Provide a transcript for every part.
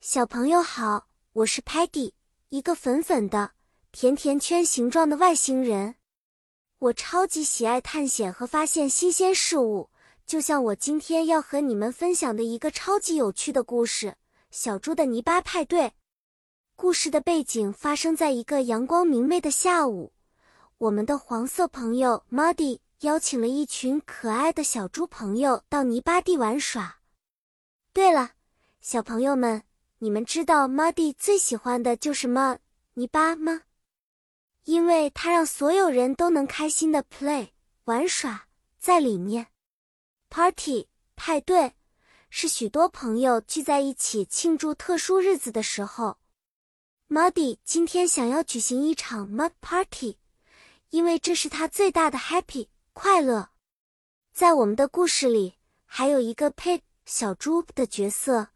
小朋友好，我是 Patty，一个粉粉的甜甜圈形状的外星人。我超级喜爱探险和发现新鲜事物，就像我今天要和你们分享的一个超级有趣的故事《小猪的泥巴派对》。故事的背景发生在一个阳光明媚的下午，我们的黄色朋友 Muddy 邀请了一群可爱的小猪朋友到泥巴地玩耍。对了，小朋友们。你们知道 Muddy 最喜欢的就是 mud 泥巴吗？因为它让所有人都能开心的 play 玩耍在里面。Party 派对是许多朋友聚在一起庆祝特殊日子的时候。Muddy 今天想要举行一场 mud party，因为这是他最大的 happy 快乐。在我们的故事里，还有一个 pig 小猪的角色。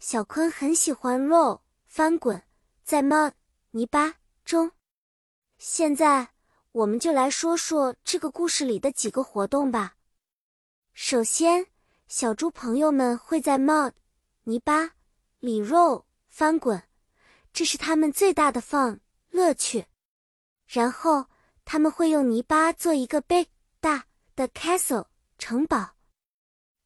小坤很喜欢 roll 翻滚在 mud 泥巴中。现在我们就来说说这个故事里的几个活动吧。首先，小猪朋友们会在 mud 泥巴里 roll 翻滚，这是他们最大的 fun 乐趣。然后，他们会用泥巴做一个 big 大的 castle 城堡。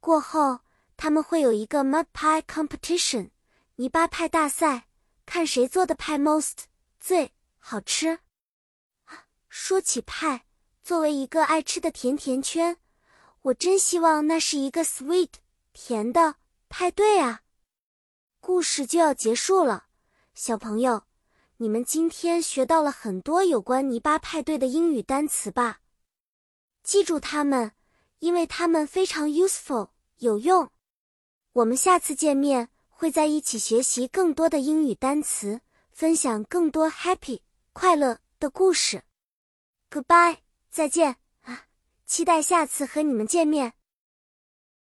过后。他们会有一个 mud pie competition 泥巴派大赛，看谁做的派 most 最好吃。说起派，作为一个爱吃的甜甜圈，我真希望那是一个 sweet 甜的派对啊！故事就要结束了，小朋友，你们今天学到了很多有关泥巴派对的英语单词吧？记住它们，因为它们非常 useful 有用。我们下次见面会在一起学习更多的英语单词，分享更多 happy 快乐的故事。Goodbye，再见啊！期待下次和你们见面。